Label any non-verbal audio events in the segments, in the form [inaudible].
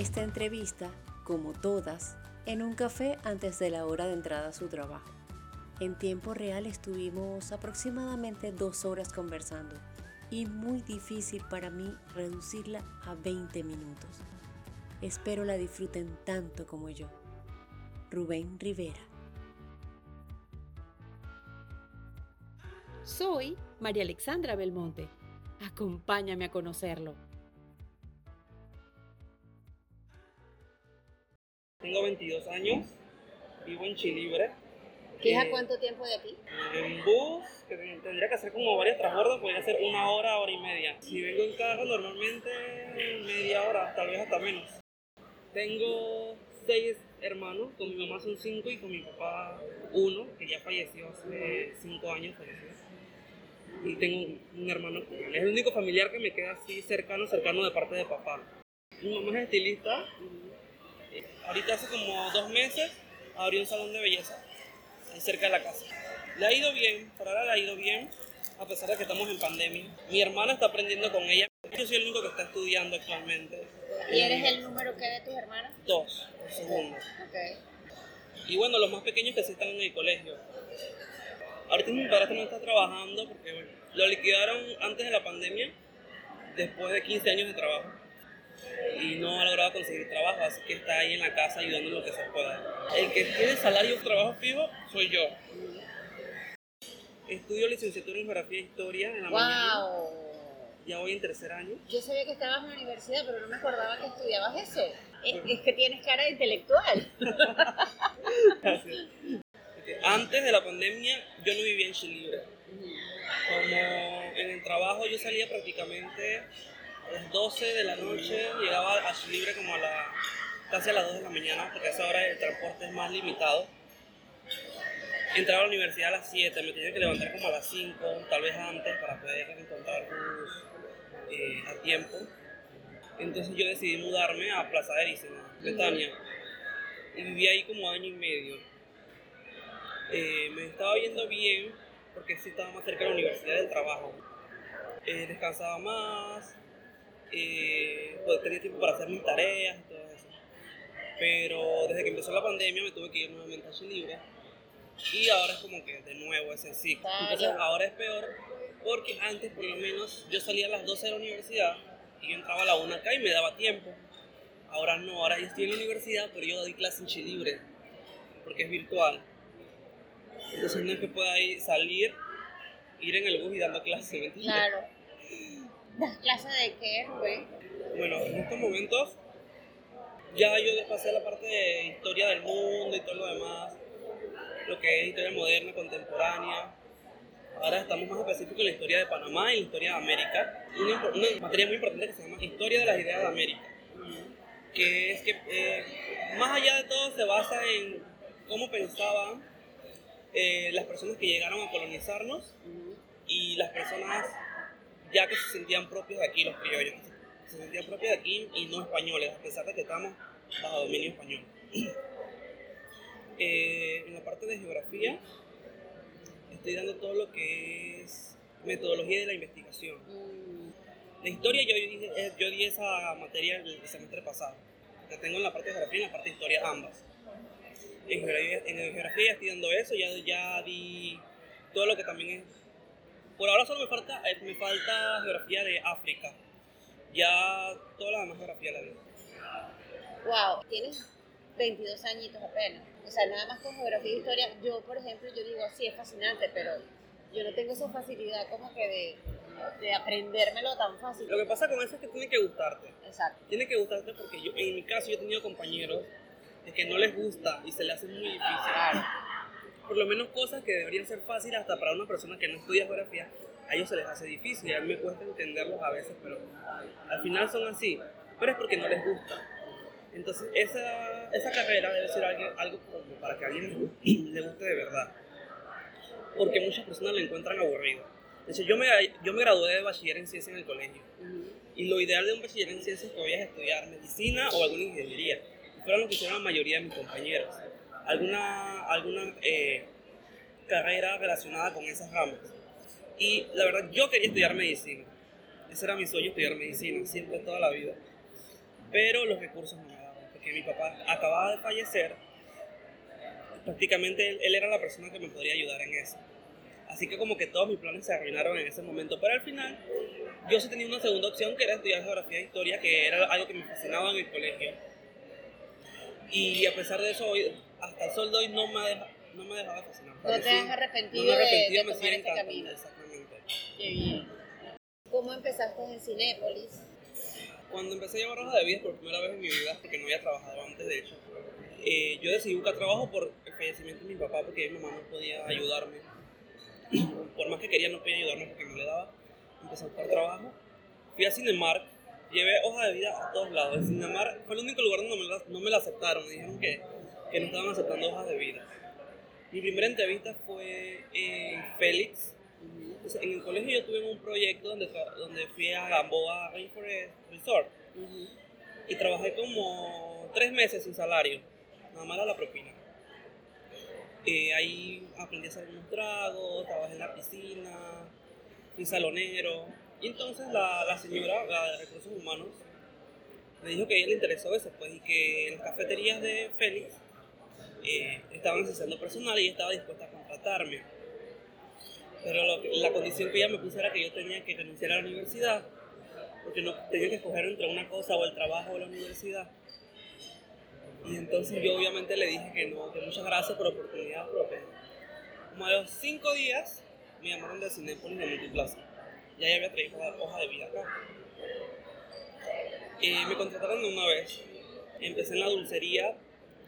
Esta entrevista, como todas, en un café antes de la hora de entrada a su trabajo. En tiempo real estuvimos aproximadamente dos horas conversando y muy difícil para mí reducirla a 20 minutos. Espero la disfruten tanto como yo. Rubén Rivera. Soy María Alexandra Belmonte. Acompáñame a conocerlo. Tengo 22 años, vivo en Chilibre. ¿Qué es a Eh, cuánto tiempo de aquí? En bus, que tendría que hacer como varios transbordos, podría ser una hora, hora y media. Si vengo en carro, normalmente media hora, tal vez hasta menos. Tengo seis hermanos, con mi mamá son cinco y con mi papá uno, que ya falleció hace cinco años. falleció. Y tengo un, un hermano, es el único familiar que me queda así cercano, cercano de parte de papá. Mi mamá es estilista. Ahorita hace como dos meses abrió un salón de belleza cerca de la casa. Le ha ido bien, por ahora le ha ido bien, a pesar de que estamos en pandemia. Mi hermana está aprendiendo con ella. Yo soy el único que está estudiando actualmente. ¿Y eres el número que de tus hermanos? Dos, el segundo. Ok. Y bueno, los más pequeños que sí están en el colegio. Ahorita mi padrastro no está trabajando porque bueno, lo liquidaron antes de la pandemia, después de 15 años de trabajo. Y no conseguir trabajo, así que está ahí en la casa ayudando en lo que se pueda. El que tiene salario o trabajo fijo soy yo. Estudio licenciatura en Geografía e Historia en la mañana. ¡Wow! Ya voy en tercer año. Yo sabía que estabas en la universidad, pero no me acordaba que estudiabas eso. Es, es que tienes cara de intelectual. [laughs] Antes de la pandemia yo no vivía en Chilibre. Como en el trabajo yo salía prácticamente las 12 de la noche, llegaba a Chilibre como a la, casi a las 2 de la mañana, porque a esa hora el transporte es más limitado. Entraba a la universidad a las 7, me tenía que levantar como a las 5, tal vez antes, para poder encontrar bus eh, a tiempo. Entonces yo decidí mudarme a Plaza de Erisena, Betania. Y viví ahí como año y medio. Eh, me estaba yendo bien porque sí estaba más cerca de la universidad del trabajo. Eh, descansaba más, eh, tenía tiempo para hacer mis tareas y todo eso. Pero desde que empezó la pandemia me tuve que ir nuevamente a Chilibre y ahora es como que de nuevo ese ciclo. Claro. Entonces ahora es peor porque antes por lo menos yo salía a las 12 de la universidad y yo entraba a la 1 acá y me daba tiempo. Ahora no, ahora yo estoy en la universidad, pero yo doy clase en Chilibre porque es virtual. Entonces no es que pueda ir, salir, ir en el bus y dando clases, ¿me entiendes? Claro. ¿Das clase de qué, Rubén? Bueno, en estos momentos ya yo pasé la parte de historia del mundo y todo lo demás, lo que es historia moderna, contemporánea. Ahora estamos más específicos en la historia de Panamá y la historia de América. Una, una materia muy importante que se llama Historia de las Ideas de América, que es que eh, más allá de todo se basa en cómo pensaban eh, las personas que llegaron a colonizarnos y las personas ya que se sentían propios de aquí, los criollos, se sentían propios de aquí y no españoles, a pesar de que estamos bajo dominio español. [clears throat] Eh, en la parte de geografía estoy dando todo lo que es metodología de la investigación. La historia yo, dije- eh, yo di esa materia el semestre pasado. La tengo en la parte de geografía y en la parte de historia ambas. En geografía, en geografía estoy dando eso, ya, ya di todo lo que también es... Por ahora solo me falta, eh, me falta geografía de África. Ya toda la demás geografía la di. Wow, tienes 22 añitos apenas. O sea, nada más con geografía e historia. Yo, por ejemplo, yo digo, sí, es fascinante, pero yo no tengo esa facilidad como que de, de aprendérmelo tan fácil. Lo que pasa con eso es que tiene que gustarte. Exacto. Tiene que gustarte porque yo, en mi caso yo he tenido compañeros de que no les gusta y se les hace muy difícil. Claro. Por lo menos cosas que deberían ser fáciles hasta para una persona que no estudia geografía, a ellos se les hace difícil a mí me cuesta entenderlos a veces, pero al final son así. Pero es porque no les gusta. Entonces esa, esa carrera debe ser algo, algo como para que a alguien le guste- de verdad. Porque muchas personas lo encuentran aburrido. De hecho, yo me, yo me gradué de bachiller en ciencia en el colegio. Y lo ideal de un bachiller en ciencias es que vayas a estudiar medicina o alguna ingeniería. Fueron lo que hicieron la mayoría de mis compañeros. Alguna, alguna eh, carrera relacionada con esas ramas. Y la verdad, yo quería estudiar medicina. Ese era mi sueño, estudiar medicina, siempre, toda la vida. Pero los recursos no me porque mi papá acababa de fallecer. Prácticamente él, él era la persona que me podría ayudar en eso. Así que como que todos mis planes se arruinaron en ese momento. Pero al final yo sí tenía una segunda opción que era estudiar geografía e historia, que era algo que me fascinaba en el colegio. Y a pesar de eso, hoy, hasta el sol de hoy no me ha dejado, no me ha dejado de fascinar. No te has arrepentido, no me he de- arrepentido, de, me tomar este camino. Exactamente. Qué bien. ¿Cómo empezaste en Cinépolis? Cuando empecé a llevar hoja de vida por primera vez en mi vida, porque no había trabajado antes de hecho, eh, yo decidí buscar trabajo por el fallecimiento de mi papá, porque mi mamá no podía ayudarme. [clears throat] Por más que quería, no podía ayudarme porque no le daba. Empecé a buscar trabajo. Fui a Cinemark, llevé hoja de vida a todos lados. El Cinemark fue el único lugar donde no me la, no me la aceptaron. Me dijeron que, que no estaban aceptando hojas de vida. Mi primera entrevista fue en Félix. Entonces, en el colegio yo tuve un proyecto donde, donde fui a Gamboa Rainforest Resort y trabajé como tres meses sin salario, nada más era la propina. Eh, ahí aprendí a hacer unos tragos, trabajé en la piscina, fui salonero. Y entonces la, la señora, la de recursos humanos, me dijo que a ella le interesó eso, pues, y que en las cafeterías de Félix eh, estaban necesitando personal y estaba dispuesta a contratarme. Pero lo la condición que ella me puso era que yo tenía que renunciar a la universidad, porque no tenía que escoger entre una cosa o el trabajo o la universidad. Y entonces yo obviamente le dije que no, que muchas gracias por la oportunidad, que como a los cinco días me llamaron de Cinépolis de Multiplaza. Ya ya había traído hoja de vida acá. Eh, me contrataron de una vez. Empecé en la dulcería.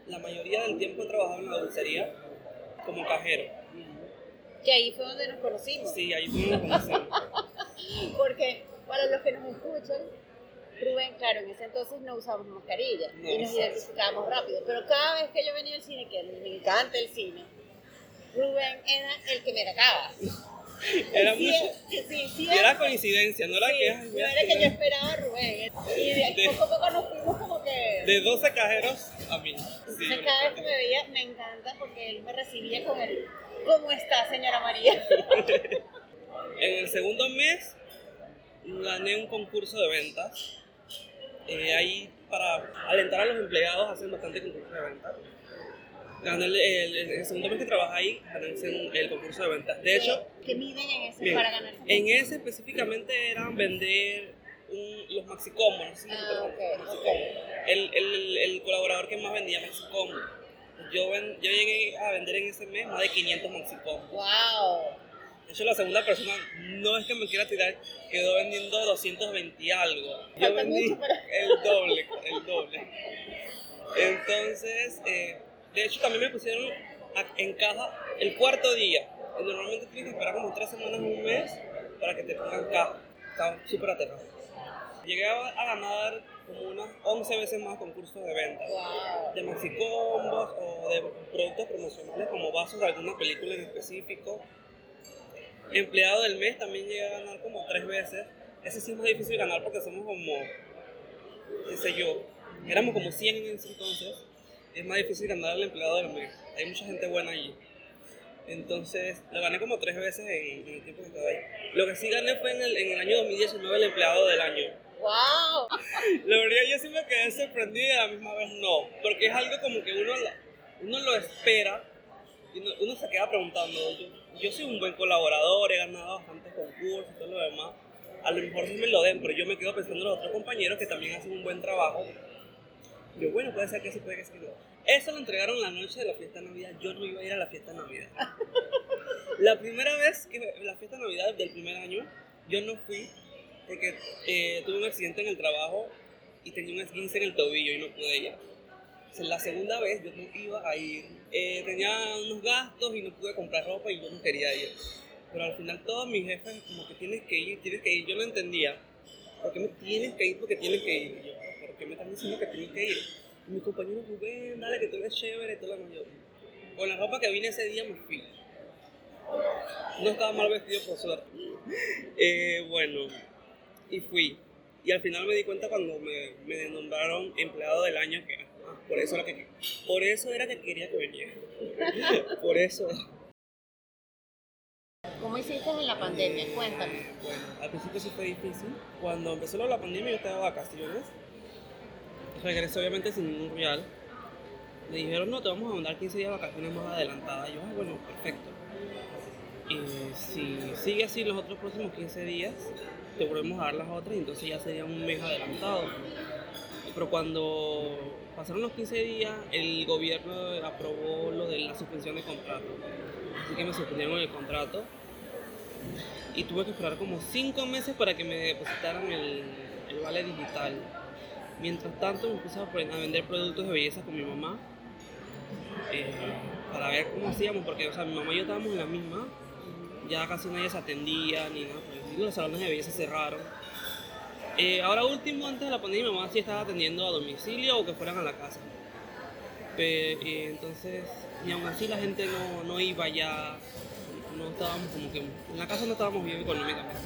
La mayoría del tiempo he trabajado en la dulcería como cajero. Que ahí fue donde nos conocimos. Sí, ahí fue donde nos conocimos. [laughs] Porque para los que nos escuchan, Rubén, claro, en ese entonces no usábamos mascarilla No, y nos identificábamos rápido. Pero cada vez que yo venía al cine, que me encanta el cine, Rubén era el que me atacaba. [laughs] Era Sí, mucho. sí, era coincidencia, no era que. no era que yo esperaba a Rubén. Y de, De- poco a poco nos fuimos como que... De 12 cajeros a mí. Sí, Entonces cada vez que me veía me encanta porque él me recibía con el ¿Cómo está, señora María? [laughs] En el segundo mes gané un concurso de ventas. Eh, ahí para alentar a los empleados hacen bastante concurso de ventas. Gané el, el- el- segundo mes que trabajé ahí, gané el, el concurso de ventas. De hecho, ¿Qué miden en ese bien, para ganar? en ese específicamente eran vender un- los maxicombos. No sé si Ah, recuerdan ok, los maxicombos. El, el- el colaborador que más vendía maxicombos. Yo, ven- yo llegué a vender en ese mes más de 500 maxicombos. ¡Wow! De hecho, la segunda persona, no es que me quiera tirar, quedó vendiendo 220 y algo. Yo Falta vendí mucho [laughs] el doble, el doble. Entonces, eh, de hecho, también me pusieron en caja el cuarto día. Normalmente tienes que esperar como tres semanas un mes para que te pongan caja. Estaba súper aterrado. Llegué a, ganar como unas 11 veces más concursos de venta ¡Wow! de maxicombos o de productos promocionales como vasos de alguna película en específico. Empleado del mes también llegué a ganar como tres veces. Ese sí es más difícil ganar porque somos como, qué sé yo, éramos como 100 en ese entonces. Es más difícil ganar el empleado del mes. Hay mucha gente buena allí. Entonces, lo gané como tres veces en, en el tiempo que estaba ahí. Lo que sí gané fue en el, en el año 2019 el empleado del año. ¡Wow! La verdad, yo sí me quedé sorprendido y a la misma vez no. Porque es algo como que uno, uno lo espera y uno, uno se queda preguntando. Yo, yo soy un buen colaborador, he ganado bastantes concursos y todo lo demás. A lo mejor sí me lo den, pero yo me quedo pensando en los otros compañeros que también hacen un buen trabajo. Yo, bueno, puede ser que sí, puede que sí. no. Eso lo entregaron la noche de la fiesta de Navidad. Yo no iba a ir a la fiesta de Navidad. [laughs] La primera vez que la fiesta de Navidad del primer año, yo no fui porque eh, tuve un accidente en el trabajo y tenía un esguince en el tobillo y no pude ir. O sea, la segunda vez yo no iba a ir. Eh, tenía unos gastos y no pude comprar ropa y yo no quería ir. Pero al final todos mis jefes como que tienes que ir, tienes que ir. Yo no entendía. ¿Por qué me tienes que ir? Porque tienes que ir. ¿por qué me están diciendo que tienes que ir? Y mi compañero, Rubén, dale que tú eres chévere todo lo. Yo, Con la ropa que vine ese día me fui. No estaba mal vestido por suerte. [laughs] Eh, bueno, y fui. Y al final me di cuenta cuando me, me nombraron empleado del año que ah, por eso era que por eso era que quería que viniera. [laughs] por eso. ¿Cómo hiciste en la pandemia? Cuéntame. Bueno, al principio sí fue difícil. Cuando empezó la pandemia yo estaba de vacaciones. regresé obviamente sin ningún real. Me dijeron, no, te vamos a mandar 15 días de vacaciones más adelantadas. Yo, ah, bueno, perfecto. Y si sigue así los otros próximos 15 días, te volvemos a dar las otras y entonces ya sería un mes adelantado. Pero cuando pasaron los 15 días, el gobierno aprobó lo de la suspensión de contrato. Así que me suspendieron el contrato y tuve que esperar como 5 meses para que me depositaran el, el vale digital. Mientras tanto me puse a vender productos de belleza con mi mamá eh, para ver cómo hacíamos, porque o sea, mi mamá y yo estábamos en la misma, ya casi nadie se atendía ni nada, los salones de belleza cerraron. Eh, ahora último, antes de la pandemia, mi mamá sí estaba atendiendo a domicilio o que fueran a la casa. Pero, eh, entonces, ni aún así la gente no, no iba ya, no estábamos como que, en la casa no estábamos bien económicamente.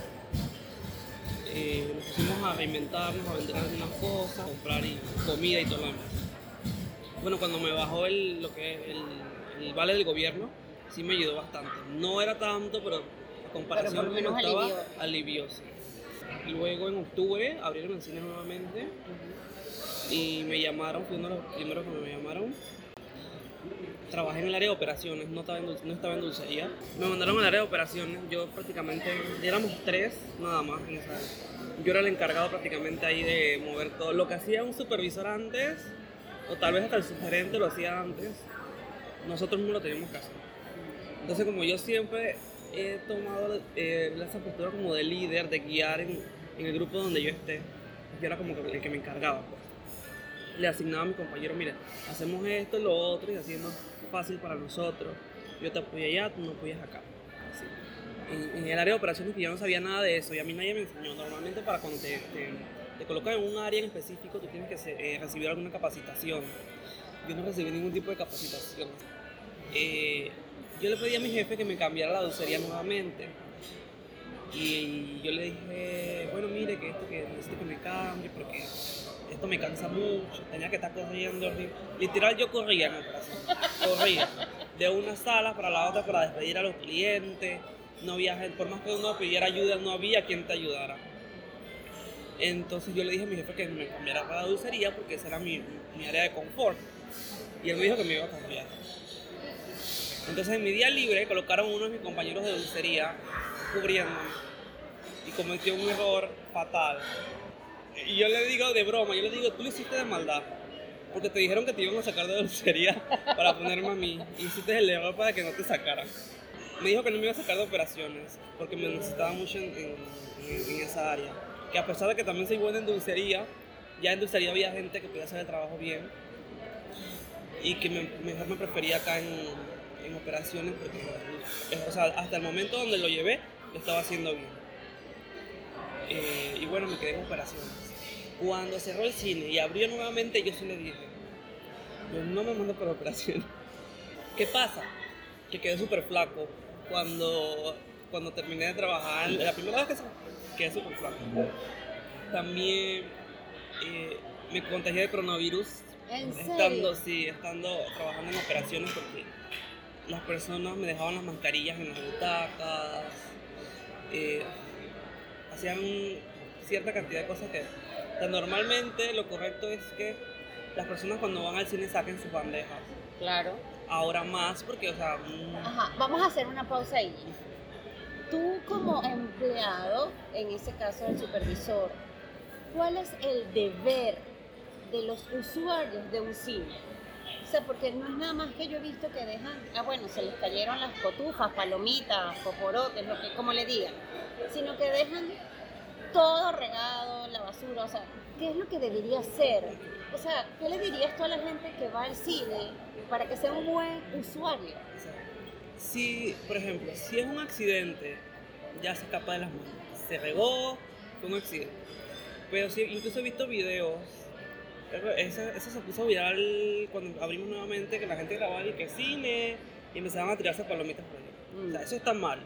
Eh, nos pusimos a reinventarnos, a vender algunas cosas, a comprar y, comida y todo lo demás. Bueno, cuando me bajó el, lo que el, el vale del gobierno, sí me ayudó bastante. No era tanto, pero a comparación por lo menos estaba, alivió. alivió, sí. Luego en octubre abrieron el cine nuevamente y me llamaron, fui uno de los primeros que me llamaron. Trabajé en el área de operaciones, no estaba en, dul- no estaba en dulcería. Me mandaron al área de operaciones, yo prácticamente, éramos tres nada más en esa área. Yo era el encargado prácticamente ahí de mover todo. Lo que hacía un supervisor antes, o tal vez hasta el subgerente lo hacía antes, nosotros no lo teníamos que hacer. Entonces como yo siempre he tomado eh, esa postura como de líder, de guiar en, el grupo donde yo esté, yo era como el que me encargaba. pues. Le asignaba a mi compañero, mira, hacemos esto, lo otro y así fácil para nosotros. Yo te apoyo allá, tú me apoyas acá. En, el área de operaciones que yo no sabía nada de eso y a mí nadie me enseñó. Normalmente para cuando te, te, colocan en un área en específico tú tienes que eh, recibir alguna capacitación. Yo no recibí ningún tipo de capacitación. Eh, yo le pedí a mi jefe que me cambiara la dulcería nuevamente. Y yo le dije, bueno, mire, que esto que necesito que me cambie porque esto me cansa mucho. Tenía que estar corriendo. Literal, yo corría en operación. Corría de una sala para la otra para despedir a los clientes. No había por más que uno pidiera ayuda, no había quien te ayudara. Entonces yo le dije a mi jefe que me cambiara para la dulcería porque esa era mi, mi área de confort. Y él me dijo que me iba a cambiar. Entonces en mi día libre colocaron uno de mis compañeros de dulcería cubriéndome y cometió un error fatal. Y yo le digo de broma, yo le digo, tú lo hiciste de maldad. Porque te dijeron que te iban a sacar de dulcería para ponerme a mí. Y hiciste el error para que no te sacaran. Me dijo que no me iba a sacar de operaciones porque me necesitaba mucho en- en- en esa área. Que a pesar de que también soy buena en dulcería, ya en dulcería había gente que podía hacer el trabajo bien. Y que me- mejor me prefería acá en, en operaciones porque, o sea, hasta el momento donde lo llevé, lo estaba haciendo bien. Eh, y bueno, me quedé en operaciones. Cuando cerró el cine y abrió nuevamente, yo sí le dije, "Yo no me mando para operaciones. ¿Qué pasa? Que quedé súper flaco cuando, cuando terminé de trabajar. La primera vez que se- quedé súper flaco. También eh, me contagié de coronavirus ¿En estando, serio? sí, estando trabajando en operaciones porque las personas me dejaban las mascarillas en las butacas, eh, hacían cierta cantidad de cosas que o sea, normalmente lo correcto es que las personas cuando van al cine saquen sus bandejas. Claro. Ahora más porque, o sea, mm, Ajá, vamos a hacer una pausa ahí. Tú como empleado, en ese caso el supervisor, ¿cuál es el deber de los usuarios de un cine? O sea, porque no es nada más que yo he visto que dejan, ah bueno, se les cayeron las cotufas, palomitas, poporotes, lo que como le digan, sino que dejan todo regado, la basura, o sea, ¿qué es lo que debería ser? O sea, ¿qué le dirías tú a la gente que va al cine para que sea un buen usuario? Si, por ejemplo, si es un accidente, ya se escapa de las manos. Se regó, fue un accidente. Pero sí, incluso he visto videos. Eso, eso se puso viral cuando abrimos nuevamente, que la gente grababa y que cine y empezaban a tirarse palomitas por ahí. O sea, eso está mal.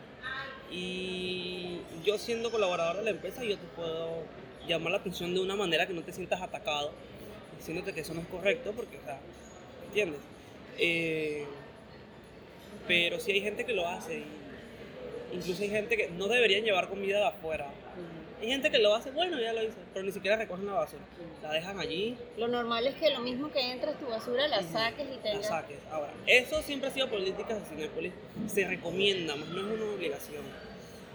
Y yo siendo colaborador de la empresa, yo te puedo llamar la atención de una manera que no te sientas atacado, diciéndote que eso no es correcto, porque, o sea, ¿entiendes? Eh, pero sí hay gente que lo hace Incluso hay gente que no deberían llevar comida de afuera. Hay gente que lo hace, bueno, ya lo hizo, pero ni siquiera recogen la basura. La dejan allí, Lo normal es que lo mismo que entras tu basura la saques y la tengas. saques. Ahora, eso siempre ha sido política de Cinépolis. Se recomienda, más no es una obligación.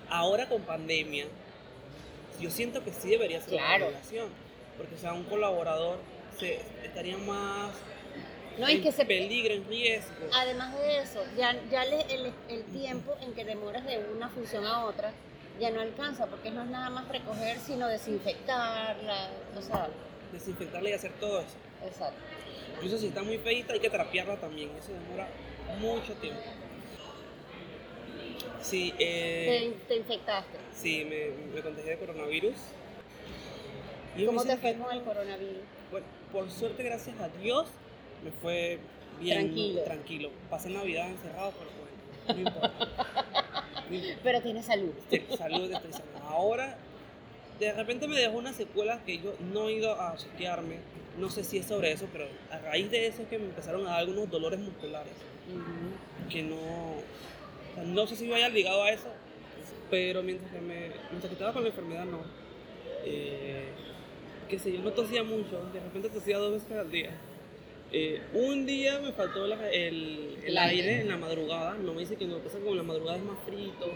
Ahora con pandemia, yo siento que sí debería ser Claro. una obligación. Porque, o sea, un colaborador se, estaría más No, en que se peligro, en riesgo. Además de eso, ya, ya le- el, el tiempo en que demoras de una función a otra ya no alcanza, porque no es nada más recoger, sino desinfectarla, o sea, Desinfectarla y hacer todo eso. exacto. Incluso si está muy feita, hay que trapearla también. Eso demora mucho tiempo. Sí, eh, Te, te infectaste. sí me, me contagié de coronavirus. Y ¿Cómo te fue con el coronavirus? Bueno, por suerte, gracias a Dios, me fue bien Tranquilo. tranquilo. Pasé Navidad encerrado, pero bueno, no importa. [laughs] Pero tienes salud. Sí, salud, estoy sana. Ahora, de repente me dejó una secuela que yo no he ido a chequearme. No sé si es sobre eso, pero a raíz de eso es que me empezaron a dar algunos dolores musculares. Que no. o sea, no sé si vaya ligado a eso, pero mientras que, me, mientras que estaba con la enfermedad, no. Eh, qué sé yo, no tosía mucho. De repente tosía dos veces al día. Eh, un día me faltó la- el, el aire. aire en la madrugada. No me dice que no, pasa como en la madrugada es más frito.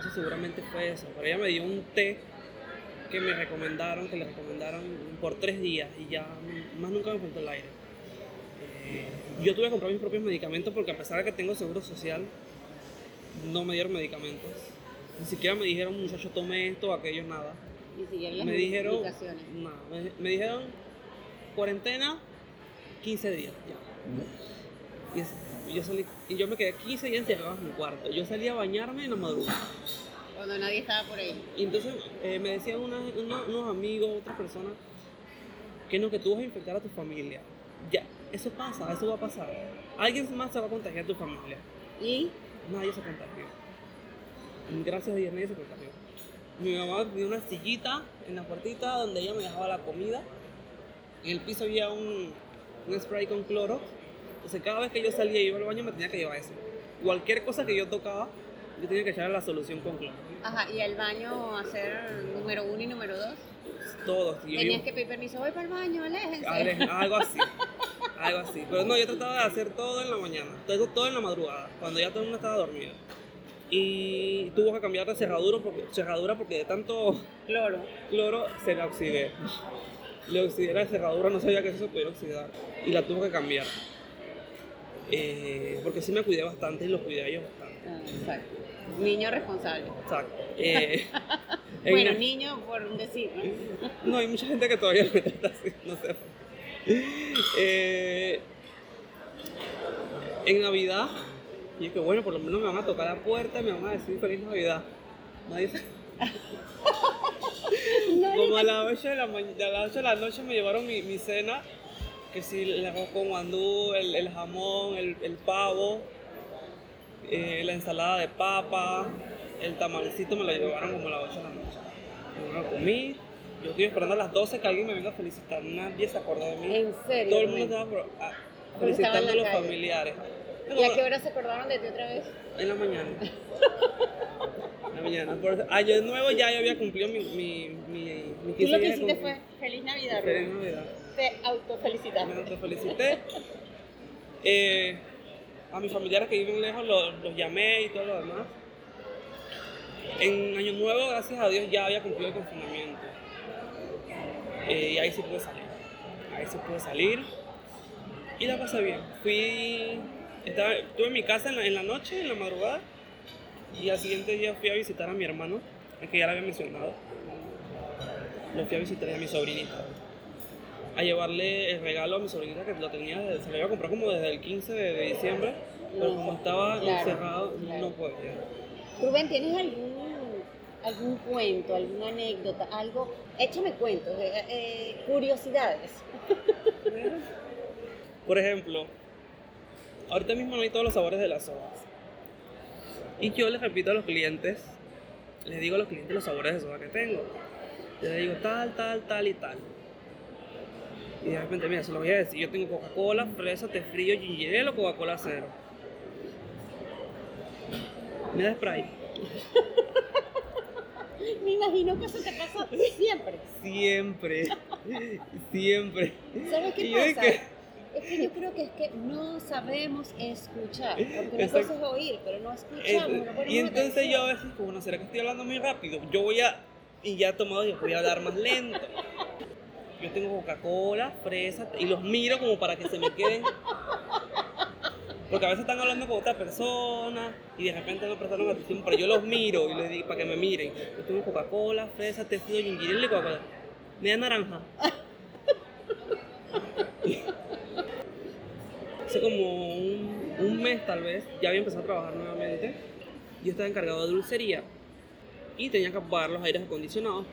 Eso seguramente fue eso. Pero ella me dio un té que me recomendaron, que le recomendaron por tres días y ya más nunca me faltó el aire. Eh, yo tuve que comprar mis propios medicamentos porque a pesar de que tengo seguro social, no me dieron medicamentos. Ni siquiera me dijeron, muchacho, tome esto aquello, nada. Y siguieron las Me dijeron, indicaciones. nada, me, me dijeron cuarentena 15 días, ya. Y, yo salí, y yo me quedé 15 días encerrado en mi cuarto. Yo salí a bañarme en la madrugada. Cuando nadie estaba por ahí. Y entonces eh, me decían una- una- unos amigos, otras personas, que no, que tú vas a infectar a tu familia. Ya, eso pasa, eso va a pasar. Alguien más se va a contagiar a tu familia. Y Nadie se contagió. Gracias a Dios nadie se contagió. Mi mamá tenía una sillita en la puertita donde ella me dejaba la comida. En el piso había un, un spray con cloro. Entonces cada vez que yo salía y iba al baño me tenía que llevar eso. Cualquier cosa que yo tocaba, yo tenía que echarle la solución con cloro. Ajá, y al baño hacer número uno y número dos. Todos. Yo Tenías que pedir permiso, voy para el baño, aléjense. Ale- algo así. [laughs] Algo así. Pero no, yo trataba de hacer todo en la mañana. Todo, todo en la madrugada, cuando ya todo el mundo estaba dormido. Y tuvo que cambiar de cerradura porque, cerradura porque de tanto Cloro. cloro se la oxidé. Le oxidé la cerradura, no sabía que eso se podía oxidar. Y la tuve que cambiar. Eh, porque sí me cuidé bastante y los cuidé a ellos bastante. Ah, exacto. Niño responsable. Exacto. [laughs] Eh, en Bueno, niño por decir, ¿no? [laughs] No, hay mucha gente que todavía me trata así, no sé. Eh, en Navidad, y que bueno, por lo menos me van a tocar la puerta y me van a decir feliz Navidad. Nadie sabe. [laughs] Como a las 8 de la, a las 8 de la noche me llevaron mi, mi cena, que sí, el arroz con guandú, el, el jamón, el, el pavo, eh, la ensalada de papa, el tamalcito me lo llevaron como a las 8 de la noche. Yo lo comí, yo estoy esperando a las 12 que alguien me venga a felicitar, nadie se acordó de mí. En serio. Todo el mundo Rubén? estaba por- ah, estaba felicitando a los calle. familiares. ¿Y a qué hora se acordaron de ti otra vez? En la mañana. En la mañana. Por año nuevo ya yo había cumplido mi, mi, mi, mi Tú 15 lo que hiciste fue feliz Navidad, Feliz. Navidad. Te autofelicitaste. Me autofelicité. Eh, a mis familiares que viven lejos los, los llamé y todo lo demás. En Año Nuevo, gracias a Dios, ya había cumplido el confinamiento. Eh, y ahí sí pude salir. Ahí sí pude salir. Y la pasé bien. Fui. Estaba, estuve en mi casa en la, en la noche, en la madrugada. Y al siguiente día fui a visitar a mi hermano, el que ya lo había mencionado. Lo fui a visitar a mi sobrinita a llevarle el regalo a mi sobrinita que lo tenía, desde- se lo iba a comprar como desde el 15 de, de diciembre, pero como estaba Claro, encerrado, claro. no podía. Rubén, ¿tienes algún, algún cuento, alguna anécdota, algo? Échame cuentos, eh, eh, curiosidades. Por ejemplo, ahorita mismo no hay todos los sabores de las sodas. Y yo les repito a los clientes, les digo a los clientes los sabores de soda que tengo. Yo les digo tal, tal, tal y tal. Y de repente, mira, se lo voy a decir. Yo tengo Coca-Cola, fresa, té frío, ginger o Coca-Cola cero. Me da spray. Me imagino que eso te pasa siempre. Siempre, [laughs] siempre. ¿Sabes qué Y pasa? Es que yo creo que es que no sabemos escuchar. Porque una Exacto. cosa es oír, pero no escuchamos. No y entonces atención. yo a veces, como no será que estoy hablando muy rápido, yo voy a, y ya he tomado, yo voy a hablar más lento. Yo tengo Coca-Cola, fresa, y los miro como para que se me queden. Porque a veces están hablando con otra persona y de repente no prestaron atención, pero yo los miro y les digo para que me miren. Yo tengo Coca-Cola, fresa, tecido, y Coca-Cola. Media naranja. Hace como un, un mes tal vez, ya había empezado a trabajar nuevamente. Yo estaba encargado de dulcería y tenía que apagar los aires acondicionados.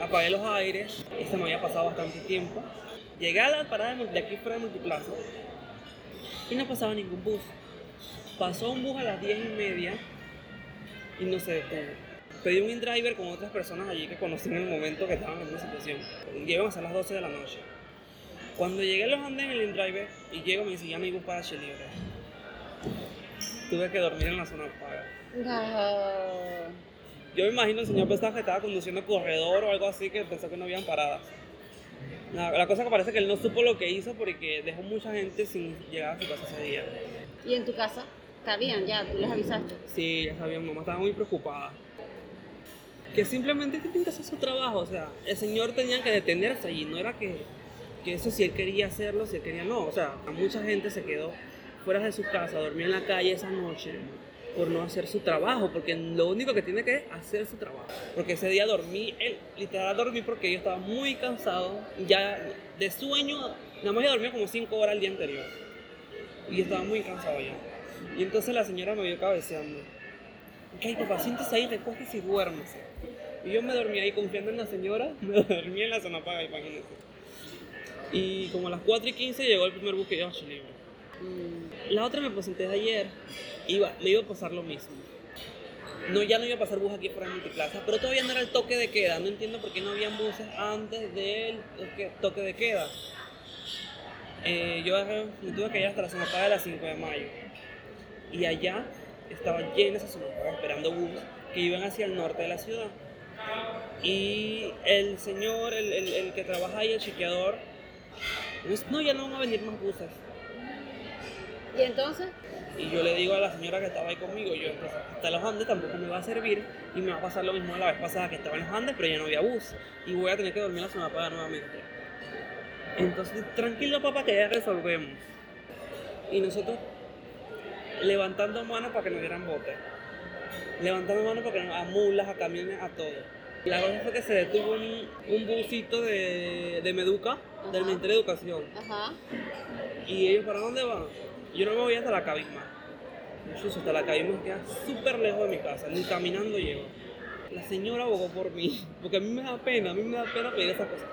Apagué los aires, este me había pasado bastante tiempo. Llegué a la parada de, aquí fuera de Multiplaza y no pasaba ningún bus. Pasó un bus a las 10 y media y no se detuvo. Pedí un in-driver con otras personas allí que conocí en el momento que estaban en una situación. Iban a ser las 12 de la noche. Cuando llegué a los andenes en el in-driver y llego me dice ya hay bus para Chelibre. Tuve que dormir en la zona paga. No. Yo me imagino el señor pensaba que estaba conduciendo corredor o algo así que pensó que no habían paradas. La, la cosa que parece que él no supo lo que hizo porque dejó mucha gente sin llegar a su casa ese día. ¿Y en tu casa? Bien, ya, tú les avisaste. Sí, ya sabía, mi mamá estaba muy preocupada. Que simplemente tienen que hacer su trabajo, o sea, el señor tenía que detenerse allí, no era que, que eso si él quería hacerlo, si él quería no, o sea, mucha gente se quedó fuera de su casa, dormía en la calle esa noche por no hacer su trabajo, porque lo único que tiene que es hacer su trabajo. Porque ese día dormí, él, literal dormí porque yo estaba muy cansado, ya de sueño, nada más yo dormía como 5 horas el día anterior. Y estaba muy cansado ya. Y entonces la señora me vio cabeceando. Ok, papá, siéntese ahí, recógese y duérmese. Y yo me dormí ahí confiando en la señora, [laughs] me dormí en la zona paga, imagínense. Y como a las 4 y 15 llegó el primer bus que iba a Chilibre. Mm, La otra me presenté de ayer, iba, me iba a pasar lo mismo. No, ya no iba a pasar bus aquí fuera de Multiplaza, pero todavía no era el toque de queda. No entiendo por qué no habían buses antes del toque- de queda. Eh, yo me tuve que ir hasta la zona de las 5 de mayo. Y allá estaba llena esa zona esperando bus que iban hacia el norte de la ciudad. Y el señor, el, el- el que trabaja ahí, el chequeador, no, ya no van a venir más buses. ¿Y entonces? Y yo le digo a la señora que estaba ahí conmigo, yo entonces hasta los Andes tampoco me va a servir y me va a pasar lo mismo de la vez pasada que estaba en los Andes, pero ya no había bus y voy a tener que dormir la zona paga nuevamente. Entonces, tranquilo papá que ya resolvemos. Y nosotros levantando manos para que nos dieran bote. Levantando manos para que nos, a mulas, a camiones, a todo. La cosa fue que se detuvo un, un busito de, de Meduca, del. Ministerio de Educación. Ajá. ¿Y ellos para dónde van? Yo no me voy hasta la cabisma. Incluso hasta la cabisma queda súper lejos de mi casa, ni caminando llego. La señora abogó por mí, [laughs] porque a mí me da pena, a mí me da pena pedir esas cosas.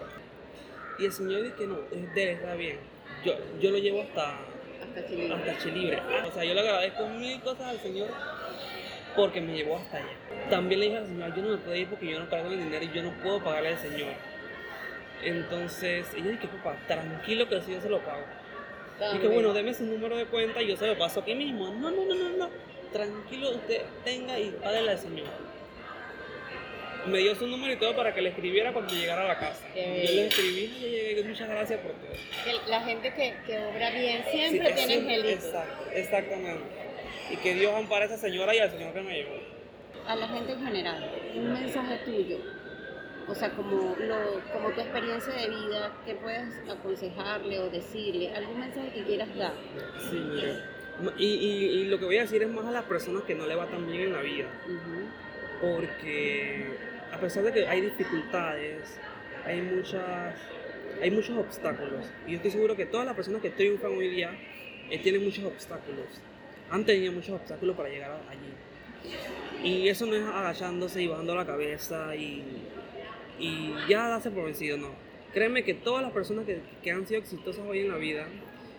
Y el señor dice que no, es de él, está bien. Yo, yo lo llevo hasta, Hasta Chile. hasta Chilibre. O sea, yo le agradezco mil cosas al señor porque me llevó hasta allá. También le dije al señor, yo no me puedo ir porque yo no cargo el dinero y yo no puedo pagarle al señor. Entonces, ella dice, papá, tranquilo que eso yo se lo pago. Y que bueno, deme su número de cuenta y yo se lo paso aquí mismo. No, no, no, no, no. Tranquilo, usted tenga y págale al señor. Me dio su número y todo para que le escribiera cuando llegara a la casa. Yo le escribí y llegué, muchas gracias por todo. La gente que, que obra bien siempre Sí, tiene angelitos. Exacto, exactamente. Y que Dios ampare a esa señora y al señor que me llevó. A la gente en general, un mensaje tuyo. O sea, como, lo, como tu experiencia de vida, ¿qué puedes aconsejarle o decirle? ¿Algún mensaje que quieras dar? Sí, mira. Y, y, y lo que voy a decir es más a las personas que no le va tan bien en la vida. Ujú. porque a pesar de que hay dificultades, hay muchas, hay muchos obstáculos. Y yo estoy seguro que todas las personas que triunfan hoy día eh, tienen muchos obstáculos. Han tenido muchos obstáculos para llegar allí. Y eso no es agachándose y bajando la cabeza y, y ya darse por vencido, no. Créeme que todas las personas que, que han sido exitosas hoy en la vida,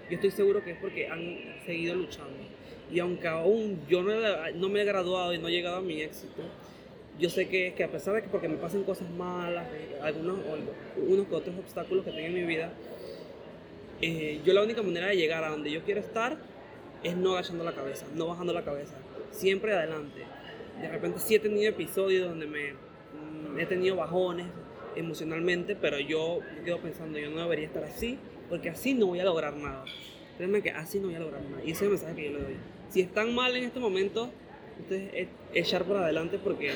yo estoy seguro que es porque han seguido luchando. Y aunque aún yo no, no me he graduado y no he llegado a mi éxito, yo sé que, que a pesar de que porque me pasen cosas malas, algunos unos que otros obstáculos que tengo en mi vida, eh, yo la única manera de llegar a donde yo quiero estar es no agachando la cabeza, no bajando la cabeza, siempre adelante. de repente sí he tenido episodios donde me mm, he tenido bajones emocionalmente, pero yo me quedo pensando, yo no debería estar así, porque así no voy a lograr nada. Créanme que así no voy a lograr nada. Y ese es el mensaje que yo le doy. Si están mal en este momento, ustedes e- echar por adelante porque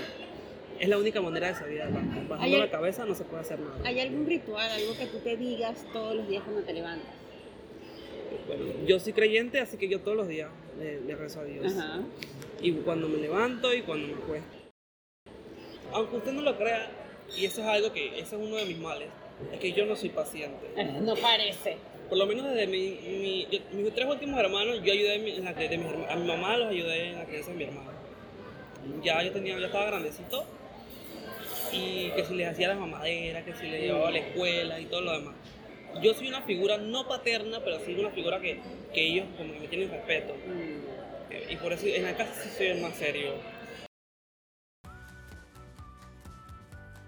es la única manera de salir adelante. Bajando la cabeza no se puede hacer nada. ¿Hay algún ritual, algo que tú te digas todos los días cuando te levantas? Yo soy creyente, así que yo todos los días le, le rezo a Dios. Ajá. Y cuando me levanto y cuando me acuesto. Aunque usted no lo crea, y eso es algo que, ese es uno de mis males, es que yo no soy paciente. [laughs] No parece. Por lo menos desde mi, mi- yo- mis tres últimos hermanos, yo ayudé en la de mis a mi mamá, los ayudé en la crianza de mi hermano. Ya yo tenía, ya estaba grandecito y que si les hacía las mamaderas, que si les llevaba a la escuela y todo lo demás. Yo soy una figura no paterna, pero sí una figura que, que ellos como que me tienen respeto. Eh, Y por eso en la casa sí soy el más serio.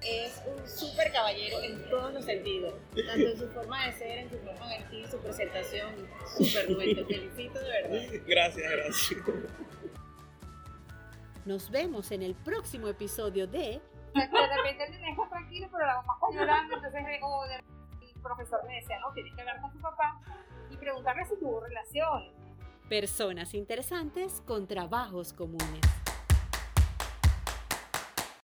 Es un súper caballero en todos los sentidos, tanto en su forma de ser, en su forma de vestir, su presentación, súper te felicito de verdad. Gracias, gracias. Nos vemos en el próximo episodio de de repente el está tranquilo, pero la mamá está llorando, entonces profesor me decía, no, tienes que hablar con tu papá y preguntarle si tuvo relaciones. Personas Interesantes con Trabajos Comunes.